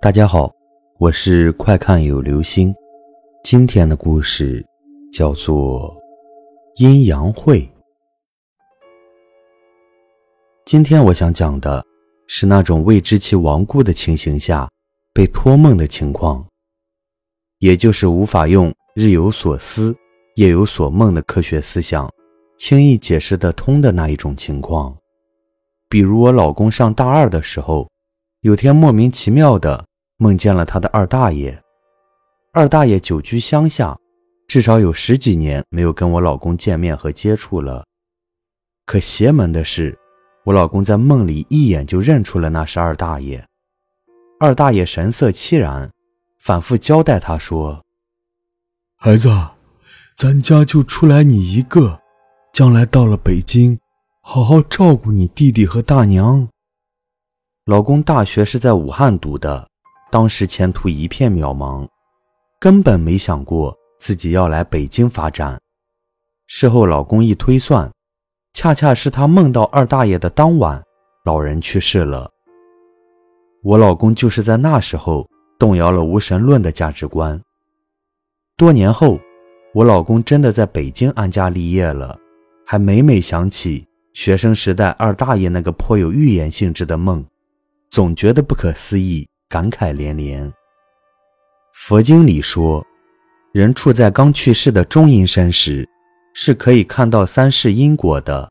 大家好，我是快看有流星。今天的故事叫做阴阳会。今天我想讲的是那种未知其亡故的情形下被托梦的情况，也就是无法用日有所思、夜有所梦的科学思想轻易解释得通的那一种情况。比如我老公上大二的时候，有天莫名其妙的。梦见了他的二大爷，二大爷久居乡下，至少有十几年没有跟我老公见面和接触了。可邪门的是，我老公在梦里一眼就认出了那是二大爷。二大爷神色凄然，反复交代他说：“孩子，咱家就出来你一个，将来到了北京，好好照顾你弟弟和大娘。”老公大学是在武汉读的。当时前途一片渺茫，根本没想过自己要来北京发展。事后老公一推算，恰恰是他梦到二大爷的当晚，老人去世了。我老公就是在那时候动摇了无神论的价值观。多年后，我老公真的在北京安家立业了，还每每想起学生时代二大爷那个颇有预言性质的梦，总觉得不可思议。感慨连连。佛经里说，人处在刚去世的中阴身时，是可以看到三世因果的。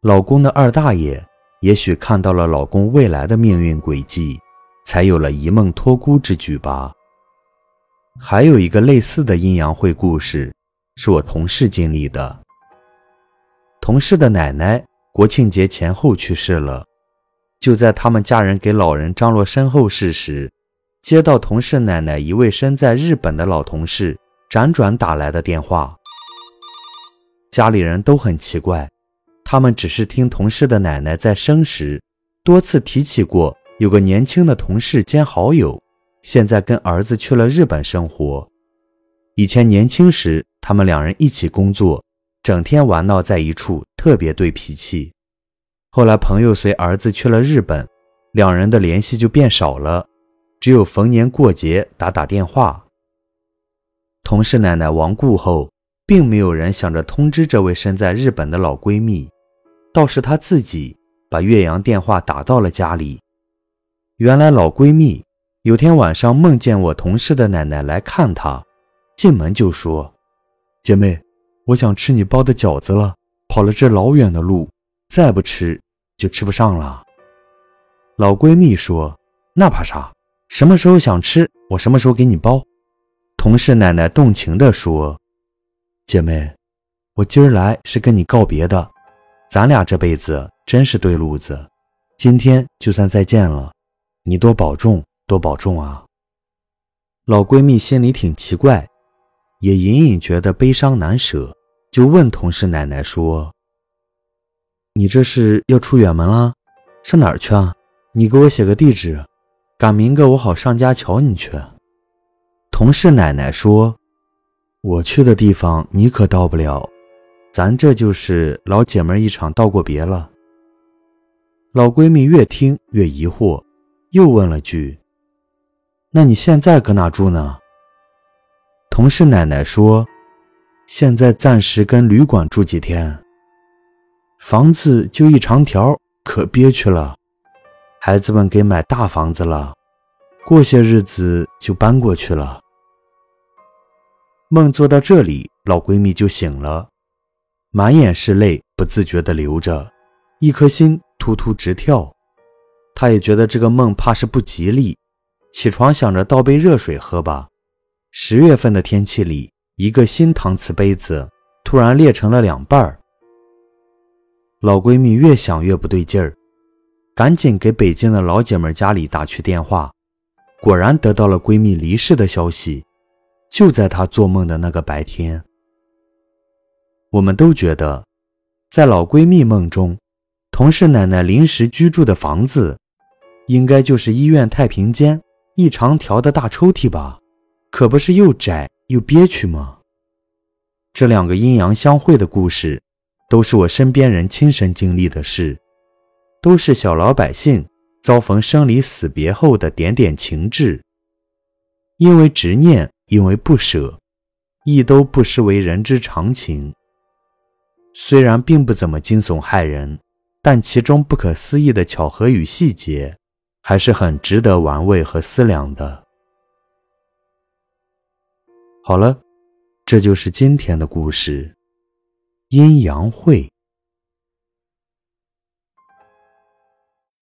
老公的二大爷也许看到了老公未来的命运轨迹，才有了一梦托孤之举吧。还有一个类似的阴阳会故事，是我同事经历的。同事的奶奶国庆节前后去世了。就在他们家人给老人张罗身后事时，接到同事奶奶一位身在日本的老同事辗转打来的电话。家里人都很奇怪，他们只是听同事的奶奶在生时多次提起过有个年轻的同事兼好友，现在跟儿子去了日本生活。以前年轻时他们两人一起工作，整天玩闹在一处，特别对脾气。后来，朋友随儿子去了日本，两人的联系就变少了，只有逢年过节打打电话。同事奶奶亡故后，并没有人想着通知这位身在日本的老闺蜜，倒是她自己把岳阳电话打到了家里。原来，老闺蜜有天晚上梦见我同事的奶奶来看她，进门就说：“姐妹，我想吃你包的饺子了，跑了这老远的路。”再不吃就吃不上了。老闺蜜说：“那怕啥？什么时候想吃，我什么时候给你包。”同事奶奶动情地说：“姐妹，我今儿来是跟你告别的，咱俩这辈子真是对路子，今天就算再见了，你多保重，多保重啊。”老闺蜜心里挺奇怪，也隐隐觉得悲伤难舍，就问同事奶奶说。你这是要出远门了？上哪儿去啊？你给我写个地址，赶明个我好上家瞧你去。同事奶奶说：“我去的地方你可到不了，咱这就是老姐们一场道过别了。”老闺蜜越听越疑惑，又问了句：“那你现在搁哪住呢？”同事奶奶说：“现在暂时跟旅馆住几天。”房子就一长条，可憋屈了。孩子们给买大房子了，过些日子就搬过去了。梦做到这里，老闺蜜就醒了，满眼是泪，不自觉地流着，一颗心突突直跳。她也觉得这个梦怕是不吉利，起床想着倒杯热水喝吧。十月份的天气里，一个新搪瓷杯子突然裂成了两半儿。老闺蜜越想越不对劲儿，赶紧给北京的老姐们家里打去电话，果然得到了闺蜜离世的消息。就在她做梦的那个白天，我们都觉得，在老闺蜜梦中，同事奶奶临时居住的房子，应该就是医院太平间一长条的大抽屉吧？可不是又窄又憋屈吗？这两个阴阳相会的故事。都是我身边人亲身经历的事，都是小老百姓遭逢生离死别后的点点情致。因为执念，因为不舍，亦都不失为人之常情。虽然并不怎么惊悚骇人，但其中不可思议的巧合与细节，还是很值得玩味和思量的。好了，这就是今天的故事——阴阳会。